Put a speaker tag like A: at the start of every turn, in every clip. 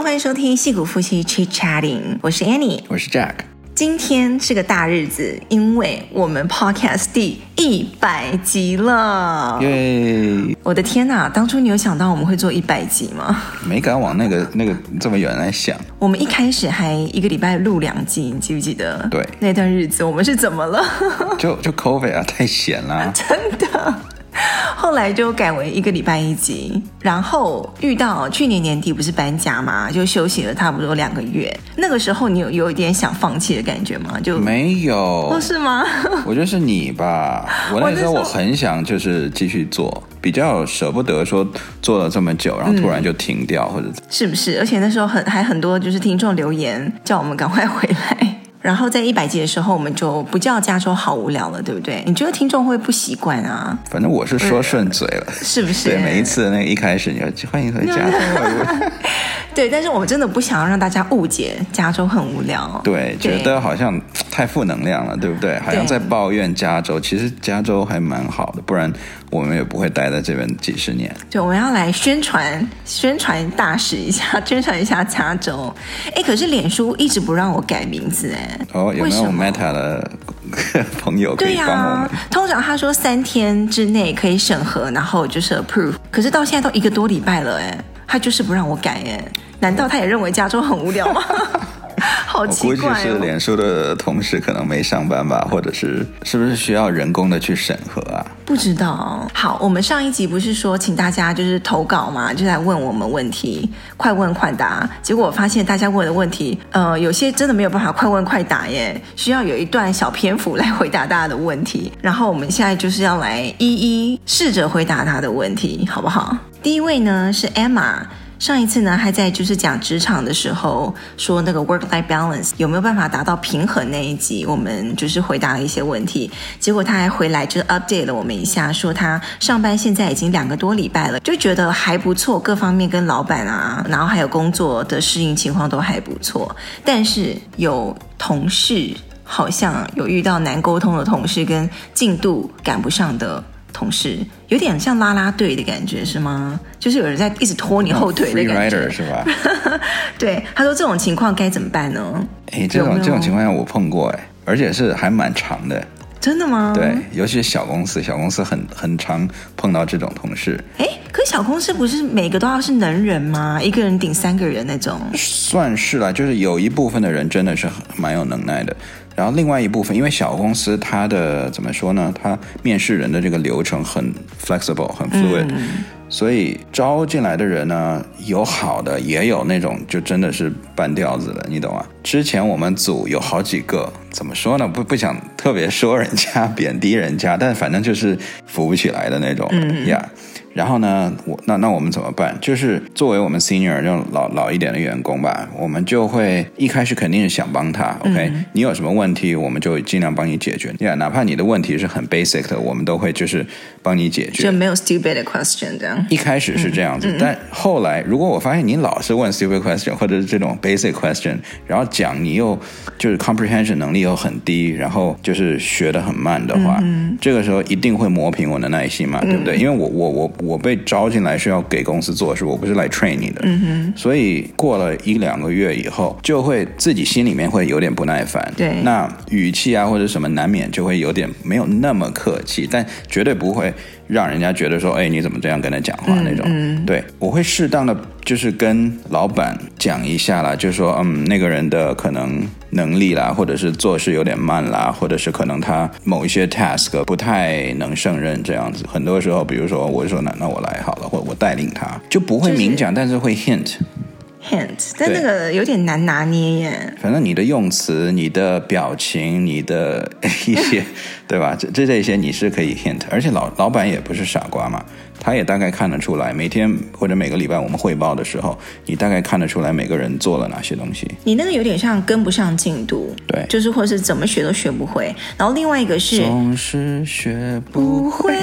A: 好，欢迎收听戏骨夫妻 Chit Chatting，我是 Annie，
B: 我是 Jack。
A: 今天是个大日子，因为我们 Podcast 第一百集了。
B: 耶！
A: 我的天哪，当初你有想到我们会做一百集吗？
B: 没敢往那个那个这么远来想。
A: 我们一开始还一个礼拜录两集，你记不记得？
B: 对，
A: 那段日子我们是怎么了？
B: 就就 COVID 啊，太闲了。
A: 真的。后来就改为一个礼拜一集，然后遇到去年年底不是搬家嘛，就休息了差不多两个月。那个时候你有有一点想放弃的感觉吗？就
B: 没有，
A: 哦，是吗？
B: 我觉得是你吧。我那时候我很想就是继续做，比较舍不得说做了这么久，然后突然就停掉，嗯、或者
A: 是不是？而且那时候很还很多就是听众留言叫我们赶快回来。然后在一百集的时候，我们就不叫加州好无聊了，对不对？你觉得听众会不习惯啊？
B: 反正我是说顺嘴了，
A: 是不是？
B: 对，每一次那个一开始你要欢迎回家。
A: 对，但是我们真的不想要让大家误解加州很无聊。
B: 对，对觉得好像太负能量了，对不对？好像在抱怨加州，其实加州还蛮好的，不然我们也不会待在这边几十年。
A: 对，我们要来宣传宣传大使一下，宣传一下加州。哎，可是脸书一直不让我改名字，哎。
B: 哦，有没有 Meta 的朋友可以帮我们？
A: 对呀，通常他说三天之内可以审核，然后就是 approve。可是到现在都一个多礼拜了，哎，他就是不让我改，哎，难道他也认为加州很无聊吗？好奇怪哦，
B: 我估计是脸书的同事可能没上班吧，或者是是不是需要人工的去审核啊？
A: 不知道。好，我们上一集不是说请大家就是投稿嘛，就来问我们问题，快问快答。结果我发现大家问的问题，呃，有些真的没有办法快问快答耶，需要有一段小篇幅来回答大家的问题。然后我们现在就是要来一一试着回答他的问题，好不好？第一位呢是 Emma。上一次呢，还在就是讲职场的时候，说那个 work-life balance 有没有办法达到平衡那一集，我们就是回答了一些问题。结果他还回来就是 update 了我们一下，说他上班现在已经两个多礼拜了，就觉得还不错，各方面跟老板啊，然后还有工作的适应情况都还不错。但是有同事好像有遇到难沟通的同事，跟进度赶不上的。同事有点像拉拉队的感觉是吗？就是有人在一直拖你后腿的感觉，oh,
B: 是吧？
A: 对，他说这种情况该怎么办呢？
B: 哎，这种这种情况下我碰过哎，而且是还蛮长的。
A: 真的吗？
B: 对，尤其是小公司，小公司很很常碰到这种同事。
A: 哎，可小公司不是每个都要是能人吗？一个人顶三个人那种？
B: 算是啦，就是有一部分的人真的是蛮有能耐的。然后另外一部分，因为小公司它的怎么说呢？它面试人的这个流程很 flexible，很 fluid，嗯，所以招进来的人呢，有好的，也有那种就真的是半吊子的，你懂吗？之前我们组有好几个，怎么说呢？不不想特别说人家，贬低人家，但反正就是扶不起来的那种，嗯呀。Yeah. 然后呢，我那那我们怎么办？就是作为我们 senior 这种老老一点的员工吧，我们就会一开始肯定是想帮他，OK？、嗯、你有什么问题，我们就尽量帮你解决。Yeah, 哪怕你的问题是很 basic 的，我们都会就是帮你解决。
A: 就没有 stupid question 这样。
B: 一开始是这样子，嗯、但后来如果我发现你老是问 stupid question 或者是这种 basic question，然后讲你又就是 comprehension 能力又很低，然后就是学的很慢的话，嗯、这个时候一定会磨平我的耐心嘛，对不对？嗯、因为我我我。我被招进来是要给公司做事，我不是来 train 你的。嗯哼。所以过了一两个月以后，就会自己心里面会有点不耐烦。对。那语气啊或者什么难免就会有点没有那么客气，但绝对不会让人家觉得说，哎，你怎么这样跟他讲话那种。嗯嗯。对，我会适当的就是跟老板讲一下啦，就是说，嗯，那个人的可能。能力啦，或者是做事有点慢啦，或者是可能他某一些 task 不太能胜任这样子。很多时候，比如说我说那那我来好了，或者我带领他，就不会明讲，就是、但是会 hint。
A: hint，但那个有点难拿捏耶。
B: 反正你的用词、你的表情、你的 一些，对吧？这这这些你是可以 hint，而且老老板也不是傻瓜嘛，他也大概看得出来。每天或者每个礼拜我们汇报的时候，你大概看得出来每个人做了哪些东西。
A: 你那个有点像跟不上进度，
B: 对，
A: 就是或是怎么学都学不会。然后另外一个是
B: 总是学不会，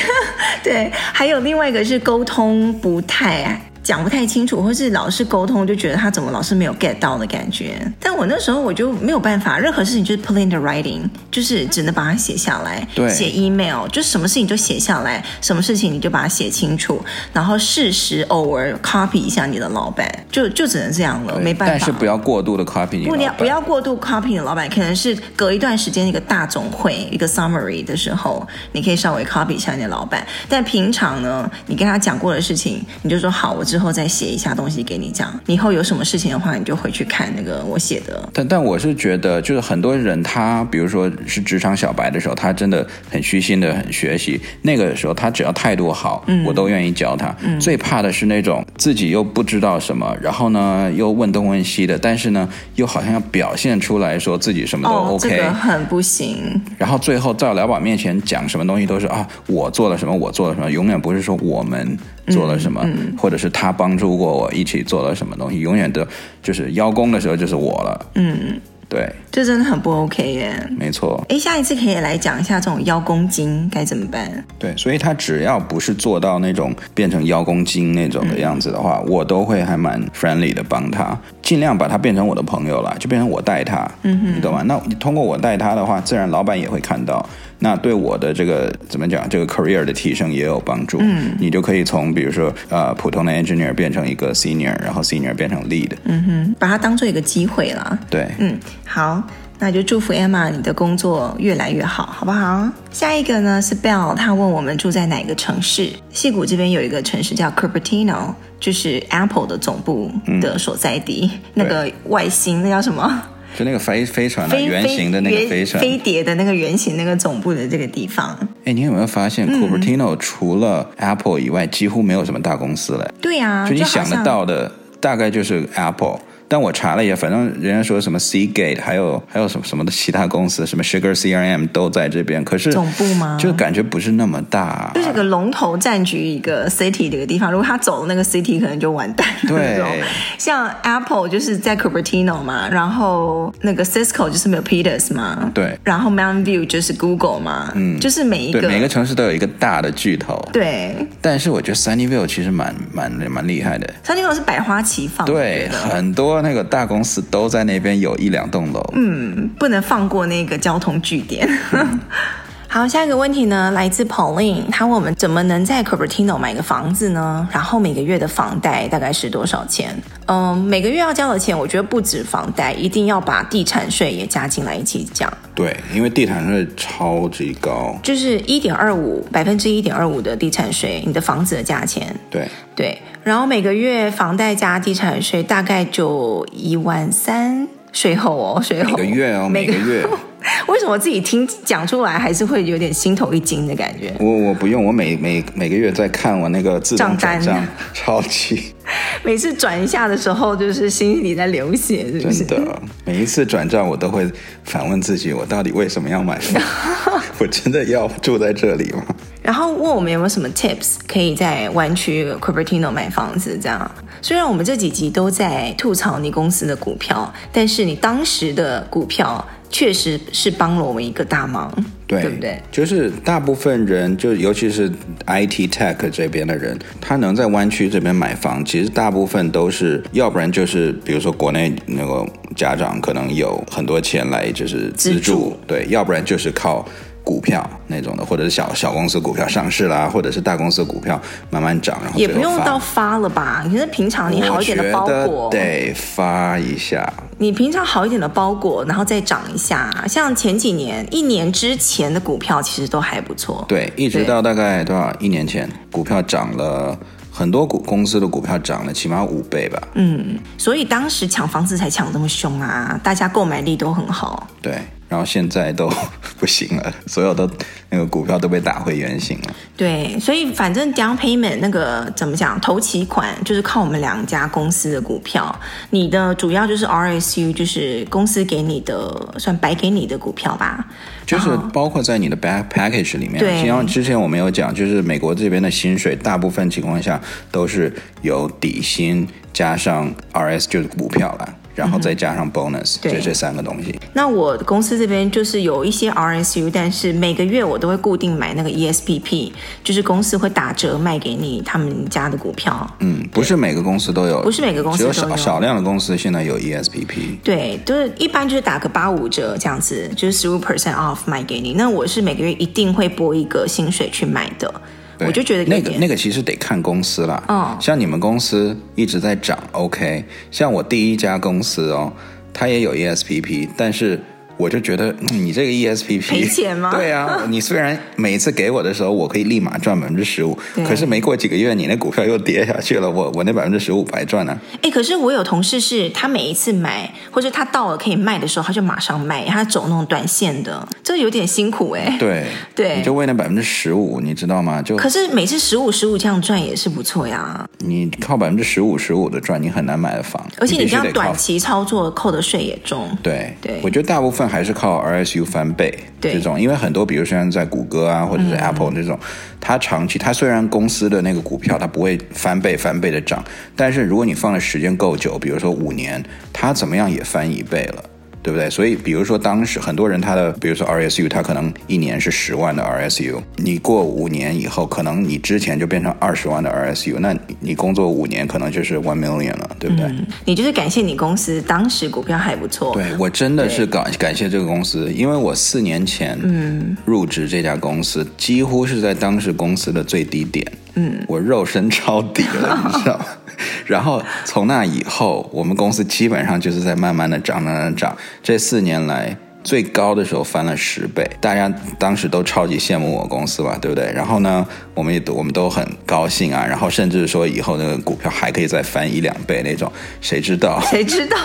A: 对，还有另外一个是沟通不太讲不太清楚，或是老是沟通就觉得他怎么老是没有 get 到的感觉。但我那时候我就没有办法，任何事情就是 put in the writing，就是只能把它写下来，
B: 对，
A: 写 email，就什么事情就写下来，什么事情你就把它写清楚，然后适时偶尔 copy 一下你的老板，就就只能这样了，没办法。
B: 但是不要过度的 copy。
A: 不要不要过度 copy 你的老板，可能是隔一段时间一个大总会一个 summary 的时候，你可以稍微 copy 一下你的老板。但平常呢，你跟他讲过的事情，你就说好，我之后再写一下东西给你讲。你以后有什么事情的话，你就回去看那个我写的。
B: 但但我是觉得，就是很多人他，比如说是职场小白的时候，他真的很虚心的很学习。那个时候，他只要态度好，嗯、我都愿意教他。嗯、最怕的是那种自己又不知道什么，然后呢又问东问西的，但是呢又好像要表现出来说自己什么都 OK，、哦、这个
A: 很不行。
B: 然后最后在老板面前讲什么东西都是啊，我做了什么，我做了什么，永远不是说我们做了什么，或者是他帮助过我一起做了什么东西，永远都就是邀功的时候就是我了。嗯。对，
A: 这真的很不 OK 耶。
B: 没错。
A: 哎，下一次可以来讲一下这种邀功精该怎么办？
B: 对，所以他只要不是做到那种变成邀功精那种的样子的话，嗯、我都会还蛮 friendly 的帮他，尽量把他变成我的朋友了，就变成我带他，嗯哼，你懂吗？那你通过我带他的话，自然老板也会看到。那对我的这个怎么讲，这个 career 的提升也有帮助。嗯，你就可以从比如说呃普通的 engineer 变成一个 senior，然后 senior 变成 lead。
A: 嗯哼，把它当做一个机会啦。
B: 对，
A: 嗯，好，那就祝福 Emma 你的工作越来越好，好不好？下一个呢是 Bell，他问我们住在哪个城市？矽谷这边有一个城市叫 Cupertino，就是 Apple 的总部的所在地。嗯、那个外星那叫什么？
B: 就那个飞飞船的圆形的那个飞船，
A: 飞碟的那个圆形那个总部的这个地方。
B: 哎，你有没有发现，Cupertino 除了 Apple 以外，几乎没有什么大公司了？
A: 对呀，
B: 就你想得到的，大概就是 Apple。但我查了一下，反正人家说什么 Seagate，还有还有什么什么的其他公司，什么 Sugar CRM 都在这边。可是
A: 总部吗？
B: 就感觉不是那么大，
A: 就是个龙头占据一个 city 的一个地方。如果他走了那个 city，可能就完蛋了。
B: 对，
A: 像 Apple 就是在 Cupertino 嘛，然后那个 Cisco 就是 Milpitas 嘛，
B: 对，
A: 然后 Mountain View 就是 Google 嘛，嗯，就是每一个
B: 每个城市都有一个大的巨头。
A: 对，
B: 但是我觉得 Sunnyvale 其实蛮蛮蛮厉害的。
A: Sunnyvale 是百花齐放，
B: 对，很多。那个大公司都在那边有一两栋楼，
A: 嗯，不能放过那个交通据点。好，下一个问题呢，来自 Pauline，他问我们怎么能在 Cupertino 买个房子呢？然后每个月的房贷大概是多少钱？嗯，每个月要交的钱，我觉得不止房贷，一定要把地产税也加进来一起讲。
B: 对，因为地产税超级高，
A: 就是一点二五百分之一点二五的地产税，你的房子的价钱。
B: 对
A: 对，然后每个月房贷加地产税大概就一万三，税后哦，税后。
B: 每个月哦，每个月。
A: 为什么我自己听讲出来还是会有点心头一惊的感觉？
B: 我我不用，我每每每个月在看我那个自动转账，超级。
A: 每次转一下的时候，就是心里在流血，是不是？
B: 真的，每一次转账我都会反问自己：我到底为什么要买房？我真的要住在这里吗？
A: 然后问我们有没有什么 tips 可以在湾区 Cupertino 买房子？这样，虽然我们这几集都在吐槽你公司的股票，但是你当时的股票。确实是帮了我们一个大忙，对，对不对？
B: 就是大部分人，就尤其是 IT Tech 这边的人，他能在湾区这边买房，其实大部分都是，要不然就是比如说国内那个家长可能有很多钱来就是资助，资助对，要不然就是靠。股票那种的，或者是小小公司股票上市啦，或者是大公司股票慢慢涨，然后
A: 也不用到发了吧？你是平常你好一点的包裹，
B: 得发一下。
A: 你平常好一点的包裹，然后再涨一下。像前几年、一年之前的股票，其实都还不错。
B: 对，一直到大概多少？一年前，股票涨了很多股公司的股票涨了起码五倍吧。
A: 嗯，所以当时抢房子才抢这么凶啊！大家购买力都很好。
B: 对。然后现在都 不行了，所有的那个股票都被打回原形了。
A: 对，所以反正 down payment 那个怎么讲，投期款就是靠我们两家公司的股票，你的主要就是 RSU，就是公司给你的算白给你的股票吧。
B: 就是包括在你的 back package 里面。
A: 对，
B: 像之前我们有讲，就是美国这边的薪水，大部分情况下都是有底薪加上 RS，就是股票啦。然后再加上 bonus，
A: 对
B: 就这三个东西。
A: 那我公司这边就是有一些 RSU，但是每个月我都会固定买那个 ESPP，就是公司会打折卖给你他们家的股票。
B: 嗯，不是每个公司都有，
A: 不是每个公司都有，
B: 只有少少量的公司现在有 ESPP。
A: 对，就是一般就是打个八五折这样子，就是十五 percent off 卖给你。那我是每个月一定会拨一个薪水去买的。我就觉得
B: 那个那个其实得看公司啦。
A: 嗯，
B: 像你们公司一直在涨，OK。像我第一家公司哦，它也有 ESPP，但是。我就觉得你这个 ESPP
A: 赔钱吗？
B: 对啊，你虽然每一次给我的时候，我可以立马赚百分之十五，可是没过几个月，你那股票又跌下去了，我我那百分之十五白赚了啊。
A: 哎，可是我有同事是他每一次买，或者他到了可以卖的时候，他就马上卖，他走那种短线的，这有点辛苦哎。
B: 对
A: 对，
B: 你就为那百分之十五，你知道吗？就
A: 可是每次十五十五这样赚也是不错呀。
B: 你靠百分之十五十五的赚，你很难买的房，
A: 而且你这样短期操作扣的税也重。
B: 对
A: 对，
B: 我觉得大部分还是靠 R。SU 翻倍这种，因为很多，比如像在谷歌啊，或者是 Apple 这种，它长期，它虽然公司的那个股票它不会翻倍翻倍的涨，但是如果你放的时间够久，比如说五年，它怎么样也翻一倍了。对不对？所以，比如说当时很多人他的，比如说 RSU，他可能一年是十万的 RSU，你过五年以后，可能你之前就变成二十万的 RSU，那你工作五年可能就是 one million 了，对不对？
A: 嗯，你就是感谢你公司当时股票还不错。
B: 对，我真的是感感谢这个公司，因为我四年前嗯入职这家公司，几乎是在当时公司的最低点，嗯，我肉身抄底了，你知道吗？然后从那以后，我们公司基本上就是在慢慢的涨，涨，涨，涨。这四年来最高的时候翻了十倍，大家当时都超级羡慕我公司吧，对不对？然后呢，我们也都我们都很高兴啊。然后甚至说以后那个股票还可以再翻一两倍那种，谁知道？
A: 谁知道？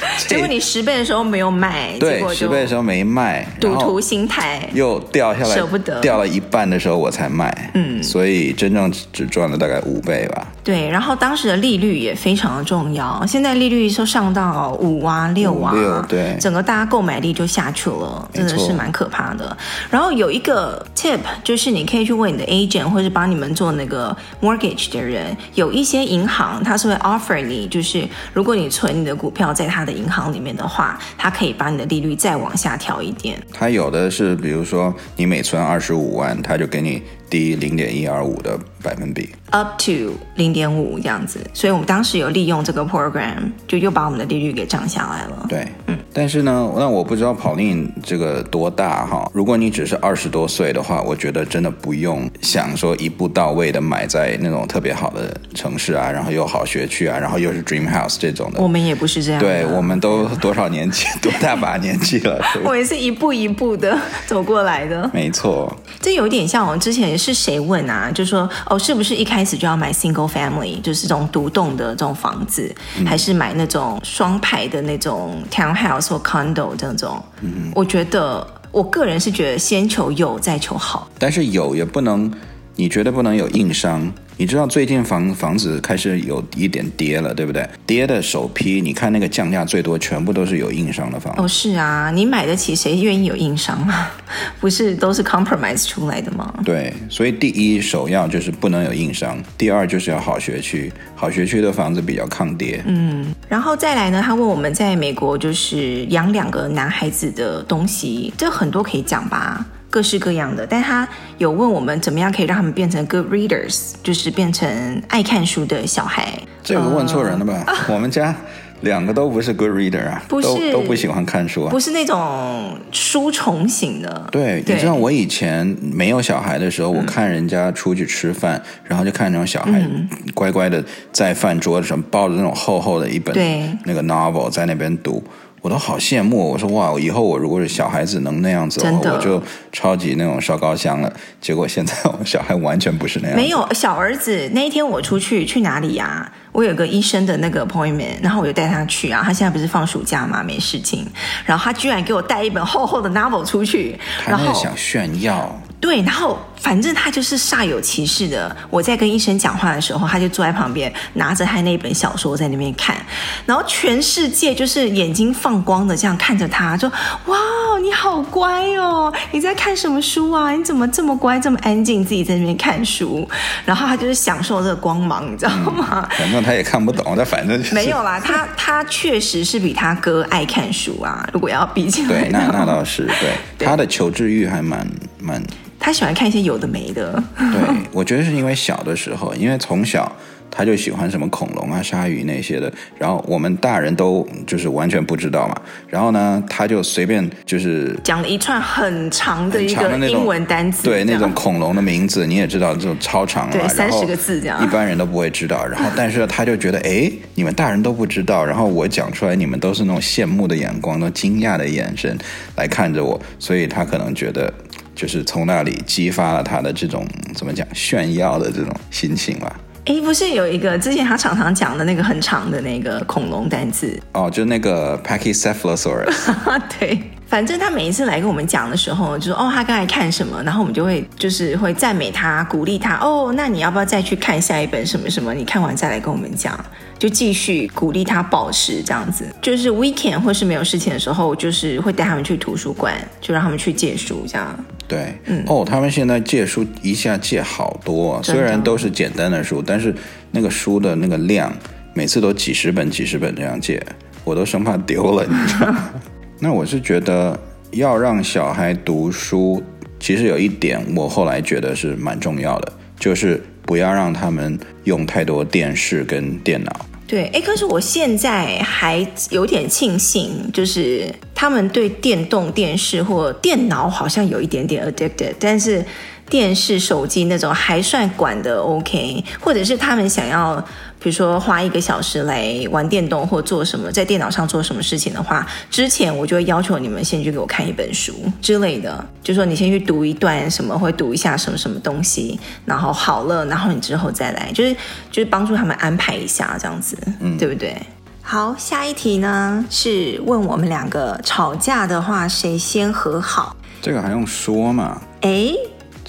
A: 结果你十倍的时候没有卖，
B: 对，十倍的时候没卖，
A: 赌徒心态
B: 又掉下来，
A: 舍不得，
B: 掉了一半的时候我才卖，嗯，所以真正只赚了大概五倍吧。
A: 对，然后当时的利率也非常的重要，现在利率都上到五啊六啊，
B: 六对，
A: 整个大家购买力就下去了，真的是蛮可怕的。然后有一个 tip 就是你可以去问你的 agent 或者帮你们做那个 mortgage 的人，有一些银行它是会 offer 你，就是如果你存你的股票在它的银行里面的话，它可以把你的利率再往下调一点。
B: 它有的是，比如说你每存二十五万，它就给你低零点一二五的百分比。
A: Up to 零点五这样子，所以我们当时有利用这个 program，就又把我们的利率给降下来了。
B: 对，嗯，但是呢，那我不知道 Pauline 这个多大哈。如果你只是二十多岁的话，我觉得真的不用想说一步到位的买在那种特别好的城市啊，然后又好学区啊，然后又是 Dream House 这种的。
A: 我们也不是这样。
B: 对，我们都多少年纪，多大把年纪了？
A: 我也是一步一步的走过来的。
B: 没错，
A: 这有点像我们之前是谁问啊？就说哦，是不是一开始就要买 single family 就是这种独栋的这种房子，嗯、还是买那种双排的那种 townhouse 或 condo 这种？嗯，我觉得我个人是觉得先求有再求好，
B: 但是有也不能，你觉得不能有硬伤。你知道最近房房子开始有一点跌了，对不对？跌的首批，你看那个降价最多，全部都是有硬伤的房子。
A: 哦，是啊，你买得起，谁愿意有硬伤啊？不是都是 compromise 出来的吗？
B: 对，所以第一首要就是不能有硬伤，第二就是要好学区，好学区的房子比较抗跌。
A: 嗯，然后再来呢，他问我们在美国就是养两个男孩子的东西，这很多可以讲吧？各式各样的，但他有问我们怎么样可以让他们变成 good readers，就是变成爱看书的小孩。
B: 这个问错人了吧？呃、我们家两个都不是 good reader 啊，都都不喜欢看书啊，
A: 不是那种书虫型的。
B: 对，对你知道我以前没有小孩的时候，我看人家出去吃饭，嗯、然后就看那种小孩乖乖的在饭桌子上抱着那种厚厚的一本对那个 novel 在那边读。我都好羡慕，我说哇，以后我如果是小孩子能那样子，我就超级那种烧高香了。结果现在我们小孩完全不是那样。
A: 没有小儿子那一天我出去去哪里呀、啊？我有个医生的那个 appointment，然后我就带他去啊。他现在不是放暑假嘛，没事情。然后他居然给我带一本厚厚的 novel 出去，
B: 他那想炫耀。
A: 对，然后反正他就是煞有其事的。我在跟医生讲话的时候，他就坐在旁边，拿着他那本小说在那边看。然后全世界就是眼睛放光的这样看着他，说：“哇，你好乖哦！你在看什么书啊？你怎么这么乖，这么安静，自己在那边看书？”然后他就是享受这个光芒，你知道吗？
B: 嗯、反正他也看不懂，但反正、就是、
A: 没有啦。他他确实是比他哥爱看书啊。如果要比起来，
B: 对，那那倒是对，对他的求知欲还蛮蛮。
A: 他喜欢看一些有的没的。
B: 对，我觉得是因为小的时候，因为从小他就喜欢什么恐龙啊、鲨鱼那些的，然后我们大人都就是完全不知道嘛。然后呢，他就随便就是
A: 讲了一串很长的一个英文单词，
B: 对，那种恐龙的名字你也知道，这种超长的，
A: 对，三十个字这样，
B: 一般人都不会知道。然后，但是他就觉得，哎，你们大人都不知道，然后我讲出来，你们都是那种羡慕的眼光、那种惊讶的眼神来看着我，所以他可能觉得。就是从那里激发了他的这种怎么讲炫耀的这种心情吧。
A: 哎，不是有一个之前他常常讲的那个很长的那个恐龙单字
B: 哦，就那个 Pachycephalosaurus。
A: 对，反正他每一次来跟我们讲的时候，就说哦，他刚才看什么，然后我们就会就是会赞美他，鼓励他。哦，那你要不要再去看下一本什么什么？你看完再来跟我们讲。就继续鼓励他保持这样子，就是 weekend 或是没有事情的时候，就是会带他们去图书馆，就让他们去借书这样。
B: 对，嗯，哦，他们现在借书一下借好多，虽然都是简单的书，但是那个书的那个量，每次都几十本几十本这样借，我都生怕丢了，你知道吗？那我是觉得要让小孩读书，其实有一点我后来觉得是蛮重要的，就是不要让他们用太多电视跟电脑。
A: 对，哎，可是我现在还有点庆幸，就是他们对电动电视或电脑好像有一点点 addicted，但是。电视、手机那种还算管的 OK，或者是他们想要，比如说花一个小时来玩电动或做什么，在电脑上做什么事情的话，之前我就会要求你们先去给我看一本书之类的，就说你先去读一段什么，会读一下什么什么东西，然后好了，然后你之后再来，就是就是帮助他们安排一下这样子，嗯，对不对？好，下一题呢是问我们两个吵架的话谁先和好？
B: 这个还用说吗？
A: 哎。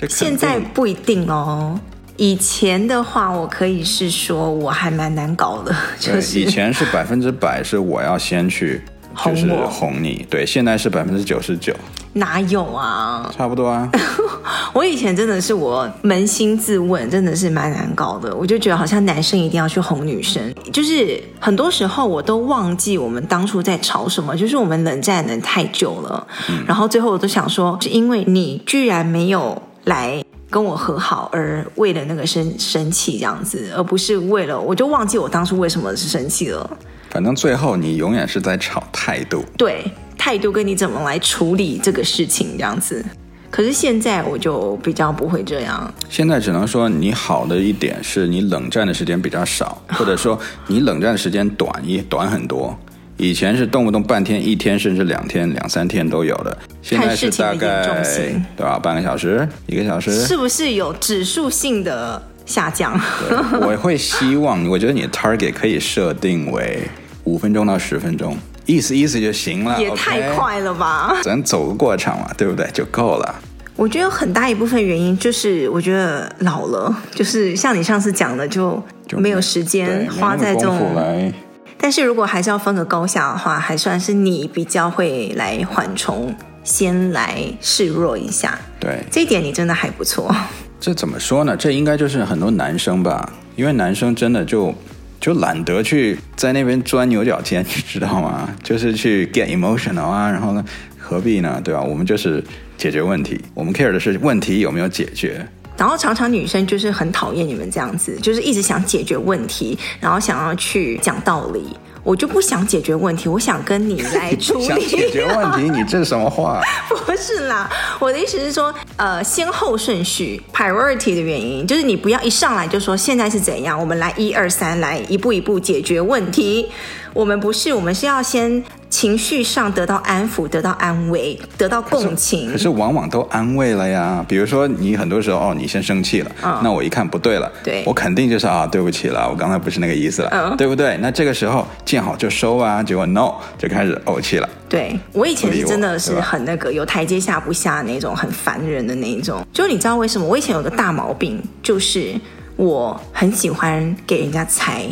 A: 现在不一定哦。以前的话，我可以是说我还蛮难搞的，就是
B: 以前是百分之百是我要先去，就是哄你。对，现在是百分之九十九。
A: 哪有啊？
B: 差不多啊。
A: 我以前真的是我扪心自问，真的是蛮难搞的。我就觉得好像男生一定要去哄女生，就是很多时候我都忘记我们当初在吵什么，就是我们冷战冷太久了，嗯，然后最后我都想说，是因为你居然没有。来跟我和好，而为了那个生生气这样子，而不是为了我就忘记我当初为什么是生气了。
B: 反正最后你永远是在吵态度，
A: 对，态度跟你怎么来处理这个事情这样子。可是现在我就比较不会这样。
B: 现在只能说你好的一点是你冷战的时间比较少，或者说你冷战的时间短一短很多。以前是动不动半天、一天，甚至两天、两三天都有的。现在是大概对吧？半个小时、一个小时，
A: 是不是有指数性的下降？
B: 我会希望，我觉得你的 target 可以设定为五分钟到十分钟，意思意思就行了。
A: 也太快了吧
B: ？Okay? 咱走个过场嘛，对不对？就够了。
A: 我觉得很大一部分原因就是，我觉得老了，就是像你上次讲的，就没有时间花在这种。但是如果还是要分个高下的话，还算是你比较会来缓冲，先来示弱一下。
B: 对，
A: 这一点你真的还不错。
B: 这怎么说呢？这应该就是很多男生吧，因为男生真的就就懒得去在那边钻牛角尖，你知道吗？就是去 get emotional 啊，然后呢，何必呢？对吧？我们就是解决问题，我们 care 的是问题有没有解决。
A: 然后常常女生就是很讨厌你们这样子，就是一直想解决问题，然后想要去讲道理。我就不想解决问题，我想跟你来处理。
B: 想解决问题？你这是什么话？
A: 不是啦，我的意思是说，呃，先后顺序 priority 的原因，就是你不要一上来就说现在是怎样，我们来一二三来一步一步解决问题。我们不是，我们是要先。情绪上得到安抚、得到安慰、得到共情。
B: 可是，往往都安慰了呀。比如说，你很多时候哦，你先生气了，嗯、那我一看不对了，
A: 对，
B: 我肯定就是啊，对不起了，我刚才不是那个意思了，嗯、对不对？那这个时候见好就收啊，结果 no 就开始怄气了。
A: 对，我以前是真的是很那个有台阶下不下那种，很烦人的那一种。就你知道为什么？我以前有个大毛病，就是我很喜欢给人家猜。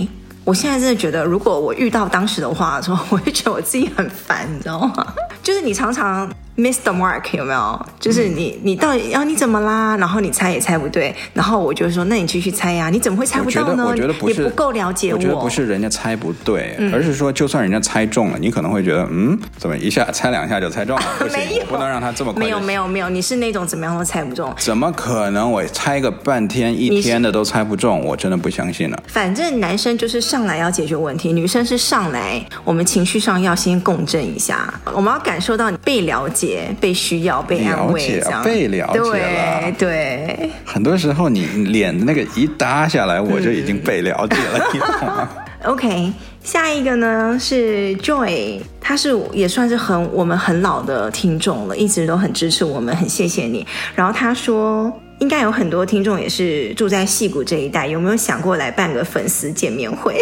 A: 我现在真的觉得，如果我遇到当时的话说，我会觉得我自己很烦，你知道吗？就是你常常。Miss the mark 有没有？就是你，你到底要、啊、你怎么啦？然后你猜也猜不对，然后我就说，那你继续猜呀、啊？你怎么会猜不到呢？
B: 我觉得，我觉得不是，
A: 你不够了解我。
B: 我觉得不是人家猜不对，嗯、而是说，就算人家猜中了，你可能会觉得，嗯，怎么一下猜两下就猜中了？不行，没有，不能让他这么快。
A: 没有，没有，没有，你是那种怎么样都猜不中？
B: 怎么可能？我猜个半天一天的都猜不中，我真的不相信了。
A: 反正男生就是上来要解决问题，女生是上来我们情绪上要先共振一下，我们要感受到你被了解、被需。要被安慰，
B: 了解，被了解了。
A: 对，对，
B: 很多时候你脸的那个一搭下来，我就已经被了解了。
A: OK，下一个呢是 Joy，他是也算是很我们很老的听众了，一直都很支持我们，很谢谢你。然后他说，应该有很多听众也是住在戏谷这一带，有没有想过来办个粉丝见面会？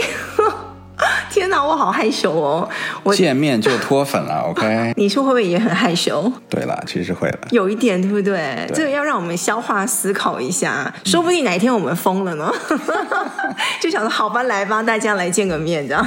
A: 天哪，我好害羞哦！我
B: 见面就脱粉了，OK？
A: 你说会不会也很害羞？
B: 对了，其实会了，
A: 有一点，对不对？对，这个要让我们消化思考一下，说不定哪一天我们疯了呢，就想说好吧，来吧，大家来见个面，这样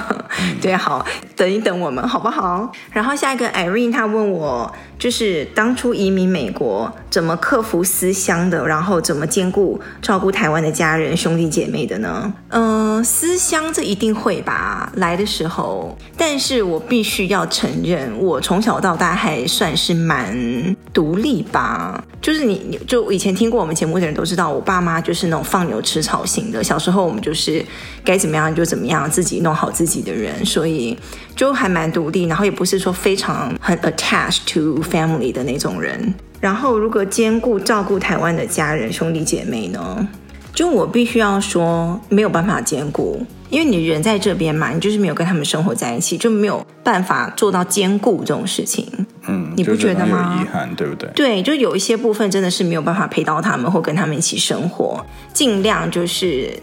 A: 对，好，等一等我们好不好？然后下一个 Irene 她问我，就是当初移民美国怎么克服思乡的，然后怎么兼顾照顾台湾的家人兄弟姐妹的呢？嗯、呃，思乡这一定会吧，来。来的时候，但是我必须要承认，我从小到大还算是蛮独立吧。就是你，你就以前听过我们节目的人都知道，我爸妈就是那种放牛吃草型的。小时候我们就是该怎么样就怎么样，自己弄好自己的人，所以就还蛮独立。然后也不是说非常很 attached to family 的那种人。然后如果兼顾照顾台湾的家人兄弟姐妹呢，就我必须要说没有办法兼顾。因为你人在这边嘛，你就是没有跟他们生活在一起，就没有办法做到兼顾这种事情。
B: 嗯，
A: 你不觉得吗？
B: 有遗憾，对不对？
A: 对，就有一些部分真的是没有办法陪到他们，或跟他们一起生活。尽量就是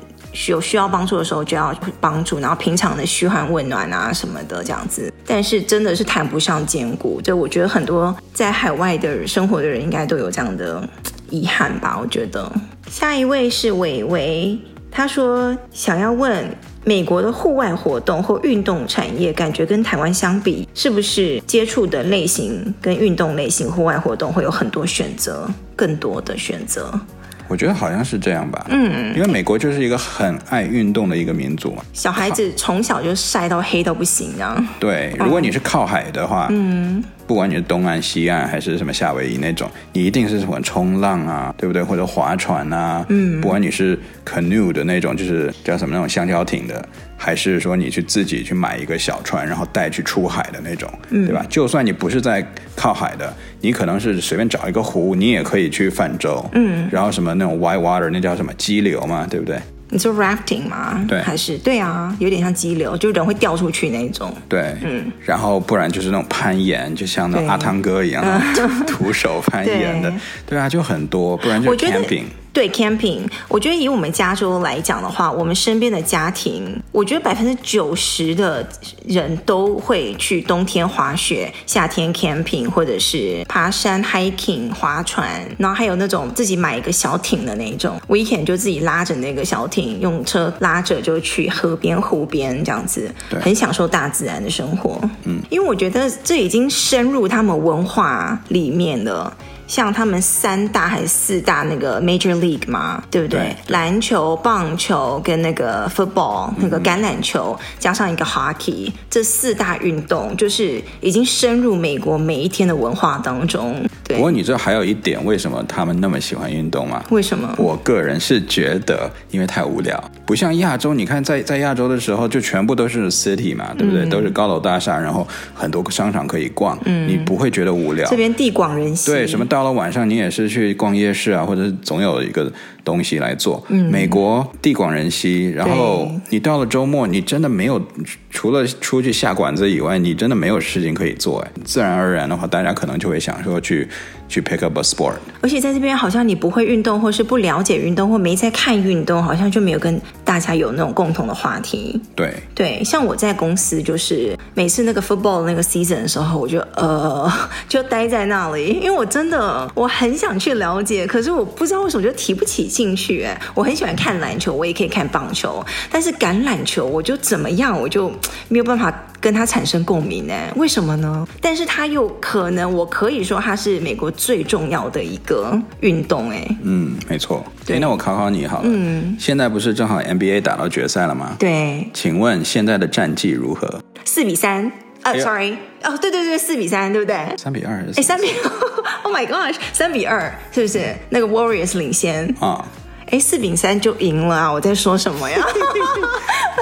A: 有需要帮助的时候就要帮助，然后平常的嘘寒问暖啊什么的这样子。但是真的是谈不上兼顾，就我觉得很多在海外的生活的人应该都有这样的遗憾吧。我觉得下一位是伟伟，他说想要问。美国的户外活动或运动产业，感觉跟台湾相比，是不是接触的类型跟运动类型、户外活动会有很多选择，更多的选择？
B: 我觉得好像是这样吧。嗯，因为美国就是一个很爱运动的一个民族嘛，
A: 小孩子从小就晒到黑到不行啊。
B: 对，如果你是靠海的话，嗯。不管你是东岸、西岸还是什么夏威夷那种，你一定是什么冲浪啊，对不对？或者划船啊，嗯，不管你是 canoe 的那种，就是叫什么那种香蕉艇的，还是说你去自己去买一个小船，然后带去出海的那种，嗯，对吧？就算你不是在靠海的，你可能是随便找一个湖，你也可以去泛舟，嗯，然后什么那种 white water，那叫什么激流嘛，对不对？
A: 你说 rafting 吗？
B: 对，
A: 还是对啊，有点像激流，就人会掉出去那种。
B: 对，嗯，然后不然就是那种攀岩，就像那阿汤哥一样，徒手攀岩的，对，对啊，就很多，不然就是 camping。
A: 对 camping，我觉得以我们加州来讲的话，我们身边的家庭，我觉得百分之九十的人都会去冬天滑雪，夏天 camping，或者是爬山 hiking 划船，然后还有那种自己买一个小艇的那种，weekend 就自己拉着那个小艇，用车拉着就去河边湖边这样子，很享受大自然的生活。嗯，因为我觉得这已经深入他们文化里面了。像他们三大还是四大那个 Major League 嘛，对不对？对，篮球、棒球跟那个 Football 那个橄榄球，嗯、加上一个 Hockey，这四大运动就是已经深入美国每一天的文化当中。对。
B: 不过你知道还有一点，为什么他们那么喜欢运动吗？
A: 为什么？
B: 我个人是觉得，因为太无聊。不像亚洲，你看在在亚洲的时候，就全部都是 city 嘛，对不对？嗯、都是高楼大厦，然后很多个商场可以逛，嗯，你不会觉得无聊。
A: 这边地广人稀，
B: 对，什么到了晚上你也是去逛夜市啊，或者总有一个东西来做。嗯，美国地广人稀，然后你到了周末，你真的没有除了出去下馆子以外，你真的没有事情可以做。哎，自然而然的话，大家可能就会想说去。去 pick up a sport，
A: 而且在这边好像你不会运动，或是不了解运动，或没在看运动，好像就没有跟大家有那种共同的话题。
B: 对
A: 对，像我在公司，就是每次那个 football 那个 season 的时候，我就呃就待在那里，因为我真的我很想去了解，可是我不知道为什么就提不起兴趣。哎，我很喜欢看篮球，我也可以看棒球，但是橄榄球我就怎么样，我就没有办法。跟他产生共鸣呢？为什么呢？但是他又可能，我可以说他是美国最重要的一个运动哎。
B: 嗯，没错。对，那我考考你好了。嗯。现在不是正好 NBA 打到决赛了吗？
A: 对。
B: 请问现在的战绩如何？
A: 四比三。呃，sorry。哦，对对对，四比三，对不对？
B: 三比二。
A: 哎，三比，Oh my gosh，三比二，是不是？那个 Warriors 领先啊。哎，四比三就赢了啊！我在说什么呀？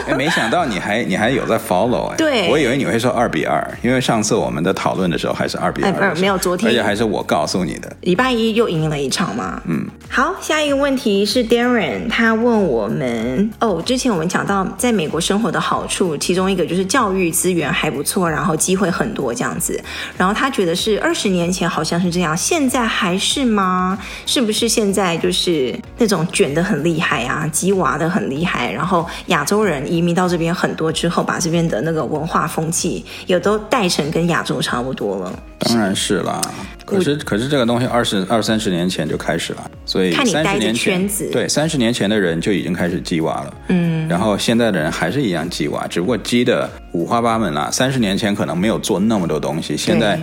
B: 哎，没想到你还你还有在 follow 哎，
A: 对，
B: 我以为你会说二比二，因为上次我们的讨论的时候还是二比二，
A: 没有昨天，
B: 而且还是我告诉你的。
A: 礼拜一又赢了一场嘛，
B: 嗯。
A: 好，下一个问题是 Darren，他问我们哦，之前我们讲到在美国生活的好处，其中一个就是教育资源还不错，然后机会很多这样子。然后他觉得是二十年前好像是这样，现在还是吗？是不是现在就是那种卷的很厉害啊，鸡娃的很厉害，然后亚洲人移民到这边很多之后，把这边的那个文化风气也都带成跟亚洲差不多了。
B: 当然是啦，可是可是这个东西二十二三十年前就开始了，所以三十年前对三十年前的人就已经开始鸡娃了，嗯，然后现在的人还是一样鸡娃，只不过鸡的五花八门啦。三十年前可能没有做那么多东西，现在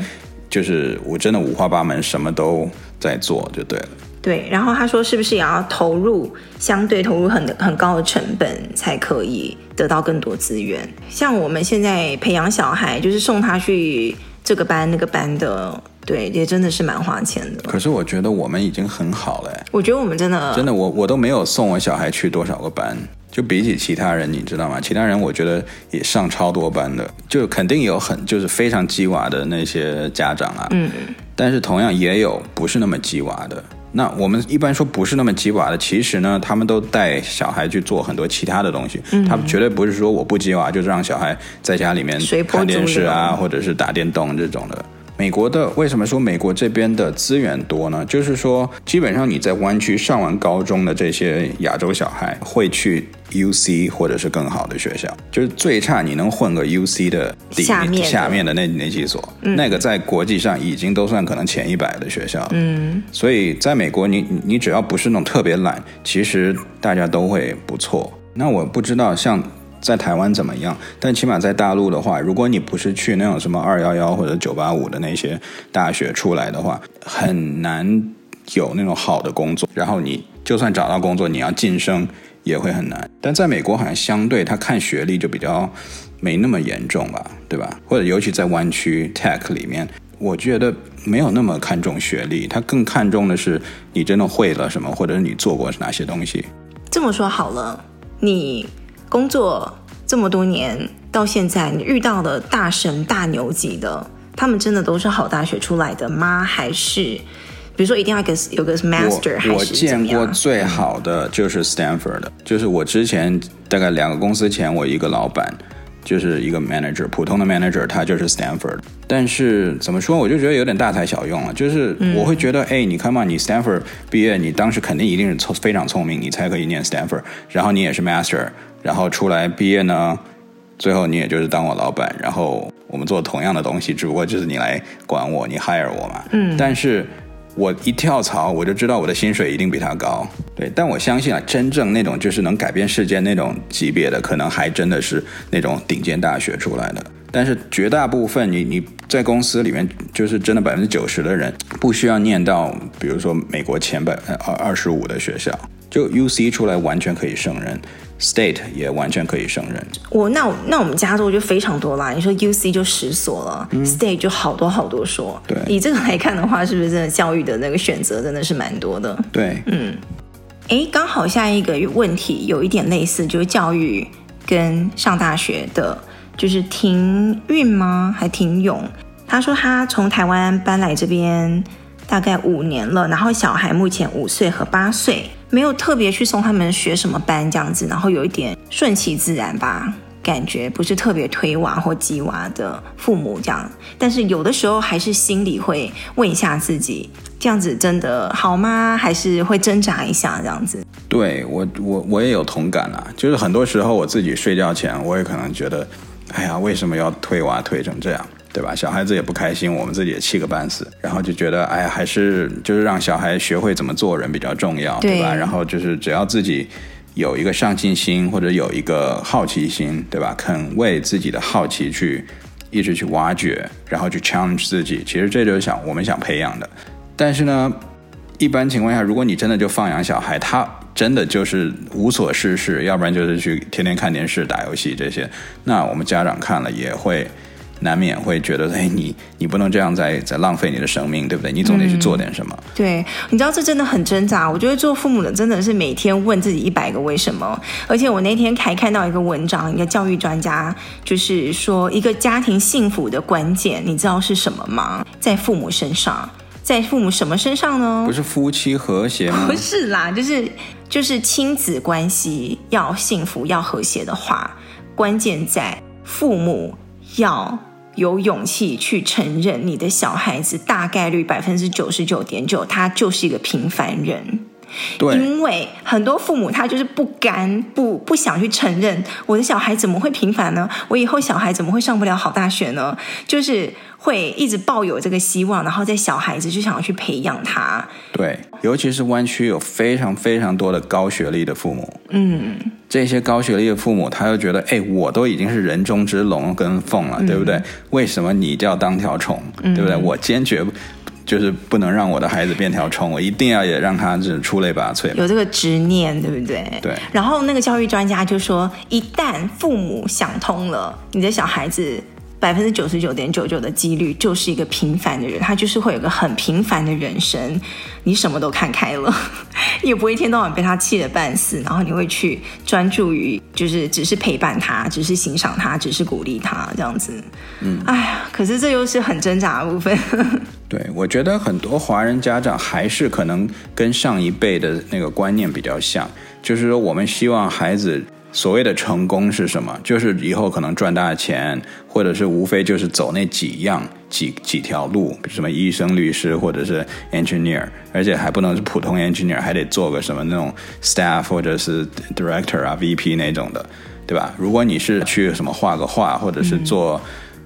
B: 就是我真的五花八门，什么都在做就对了。
A: 对，然后他说是不是也要投入相对投入很很高的成本才可以得到更多资源？像我们现在培养小孩，就是送他去。这个班那个班的，对，也真的是蛮花钱的。
B: 可是我觉得我们已经很好了。
A: 我觉得我们真的
B: 真的，我我都没有送我小孩去多少个班，就比起其他人，你知道吗？其他人我觉得也上超多班的，就肯定有很就是非常鸡娃的那些家长啊。嗯。但是同样也有不是那么鸡娃的。那我们一般说不是那么鸡娃的，其实呢，他们都带小孩去做很多其他的东西。嗯，他们绝对不是说我不鸡娃，就是让小孩在家里面看电视啊，或者是打电动这种的。美国的为什么说美国这边的资源多呢？就是说，基本上你在湾区上完高中的这些亚洲小孩会去 UC 或者是更好的学校，就是最差你能混个 UC 的底下面的，下面的那那几所，嗯，那个在国际上已经都算可能前一百的学校。嗯，所以在美国你，你你只要不是那种特别懒，其实大家都会不错。那我不知道像。在台湾怎么样？但起码在大陆的话，如果你不是去那种什么二幺幺或者九八五的那些大学出来的话，很难有那种好的工作。然后你就算找到工作，你要晋升也会很难。但在美国好像相对他看学历就比较没那么严重吧，对吧？或者尤其在湾区 tech 里面，我觉得没有那么看重学历，他更看重的是你真的会了什么，或者是你做过哪些东西。
A: 这么说好了，你。工作这么多年到现在，你遇到的大神大牛级的，他们真的都是好大学出来的吗？还是比如说一定要有个有个 master？
B: 我我见过最好的就是 Stanford 的，就是我之前大概两个公司前，我一个老板就是一个 manager，普通的 manager，他就是 Stanford。但是怎么说，我就觉得有点大材小用了。就是我会觉得，哎、嗯，你看嘛，你 Stanford 毕业，你当时肯定一定是聪非常聪明，你才可以念 Stanford，然后你也是 master。然后出来毕业呢，最后你也就是当我老板，然后我们做同样的东西，只不过就是你来管我，你 hire 我嘛。嗯。但是我一跳槽，我就知道我的薪水一定比他高。对。但我相信啊，真正那种就是能改变世界那种级别的，可能还真的是那种顶尖大学出来的。但是绝大部分你你在公司里面，就是真的百分之九十的人，不需要念到，比如说美国前百二二十五的学校，就 UC 出来完全可以胜任。State 也完全可以胜任。
A: 我那那我们加州就非常多啦。你说 UC 就十所了，嗯，State 就好多好多所。
B: 对，
A: 以这个来看的话，是不是真的教育的那个选择真的是蛮多的？
B: 对，
A: 嗯。哎，刚好下一个问题有一点类似，就是教育跟上大学的，就是停运吗？还停勇？他说他从台湾搬来这边大概五年了，然后小孩目前五岁和八岁，没有特别去送他们学什么班这样子，然后有一点顺其自然吧。感觉不是特别推娃或激娃的父母这样，但是有的时候还是心里会问一下自己，这样子真的好吗？还是会挣扎一下这样子？
B: 对，我我我也有同感啊，就是很多时候我自己睡觉前，我也可能觉得，哎呀，为什么要推娃推成这样，对吧？小孩子也不开心，我们自己也气个半死，然后就觉得，哎呀，还是就是让小孩学会怎么做人比较重要，对，对吧？然后就是只要自己。有一个上进心，或者有一个好奇心，对吧？肯为自己的好奇去一直去挖掘，然后去 challenge 自己。其实这就是想我们想培养的。但是呢，一般情况下，如果你真的就放养小孩，他真的就是无所事事，要不然就是去天天看电视、打游戏这些，那我们家长看了也会。难免会觉得，哎，你你不能这样在在浪费你的生命，对不对？你总得去做点什么。
A: 嗯、对，你知道这真的很挣扎。我觉得做父母的真的是每天问自己一百个为什么。而且我那天还看到一个文章，一个教育专家就是说，一个家庭幸福的关键，你知道是什么吗？在父母身上，在父母什么身上呢？
B: 不是夫妻和谐吗？
A: 不是啦，就是就是亲子关系要幸福要和谐的话，关键在父母要。有勇气去承认你的小孩子大概率百分之九十九点九，他就是一个平凡人。
B: 对，
A: 因为很多父母他就是不甘，不不想去承认我的小孩怎么会平凡呢？我以后小孩怎么会上不了好大学呢？就是会一直抱有这个希望，然后在小孩子就想要去培养他。
B: 对，尤其是湾区有非常非常多的高学历的父母。
A: 嗯，
B: 这些高学历的父母，他又觉得，哎，我都已经是人中之龙跟凤了，嗯，对不对？为什么你就要当条虫？对不对？我坚决。就是不能让我的孩子变条虫，我一定要也让他是出类拔萃，
A: 有这个执念，对不对？
B: 对。
A: 然后那个教育专家就说，一旦父母想通了，你的小孩子。百分之九十九点九九的几率就是一个平凡的人，他就是会有个很平凡的人生。你什么都看开了，也不会一天到晚被他气得半死，然后你会去专注于就是只是陪伴他，只是欣赏他，只是鼓励他这样子。
B: 嗯，
A: 哎呀，可是这又是很挣扎的部分。
B: 对，我觉得很多华人家长还是可能跟上一辈的那个观念比较像，就是说我们希望孩子。所谓的成功是什么？就是以后可能赚大钱，或者是无非就是走那几样几几条路，什么医生、律师，或者是 engineer，而且还不能是普通 engineer，还得做个什么那种 staff 或者是 director 啊、VP 那种的，对吧？如果你是去什么画个画，或者是做。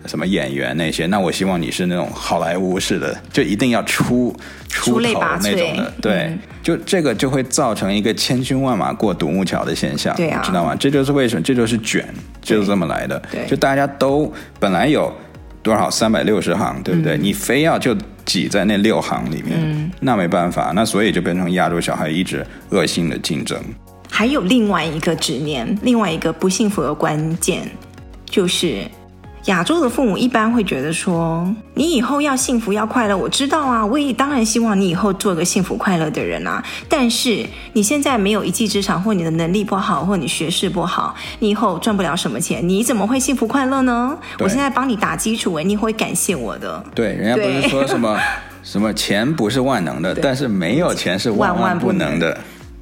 B: 什么演员那些？那我希望你是那种好莱坞式的，就一定要出出头那种的。对、嗯，就这个就会造成一个千军万马过独木桥的现象，
A: 对啊，
B: 知道吗？这就是为什么，这就是卷，就是这么来的。对，就大家都本来有多少三百六十行，对不对？嗯、你非要就挤在那六行里面、嗯，那没办法，那所以就变成亚洲小孩一直恶性的竞争。
A: 还有另外一个执念，另外一个不幸福的关键就是。亚洲的父母一般会觉得说，你以后要幸福要快乐，我知道啊，我也当然希望你以后做个幸福快乐的人啊。但是你现在没有一技之长，或你的能力不好，或你学识不好，你以后赚不了什么钱，你怎么会幸福快乐呢？我现在帮你打基础，你会感谢我的。
B: 对，人家不是说什么什么钱不是万能的，但是没有钱是万万不能的。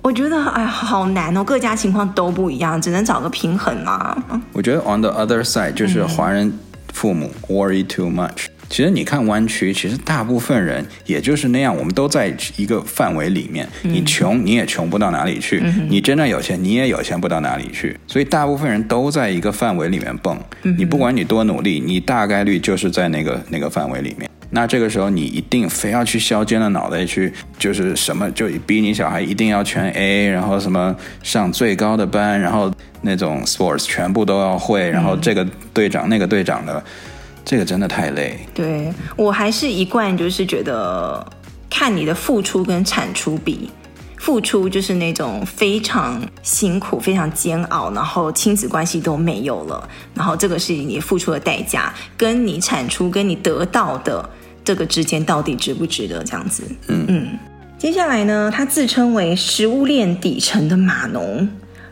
A: 我觉得哎，好难哦，各家情况都不一样，只能找个平衡嘛。
B: 我觉得 on the other side 就是华人父母 worry too much。其实你看湾区，其实大部分人也就是那样，我们都在一个范围里面。你穷你也穷不到哪里去，你真的有钱你也有钱不到哪里去。所以大部分人都在一个范围里面蹦。你不管你多努力，你大概率就是在那个那个范围里面。那这个时候，你一定非要去削尖了脑袋去，就是什么，就逼你小孩一定要全 A，然后什么上最高的班，然后那种 sports 全部都要会，然后这个队长那个队长的，这个真的太累。
A: 对，我还是一贯就是觉得，看你的付出跟产出比。付出就是那种非常辛苦、非常煎熬，然后亲子关系都没有了，然后这个是你付出的代价，跟你产出、跟你得到的这个之间到底值不值得这样子？
B: 嗯嗯，
A: 接下来呢，他自称为食物链底层的码农。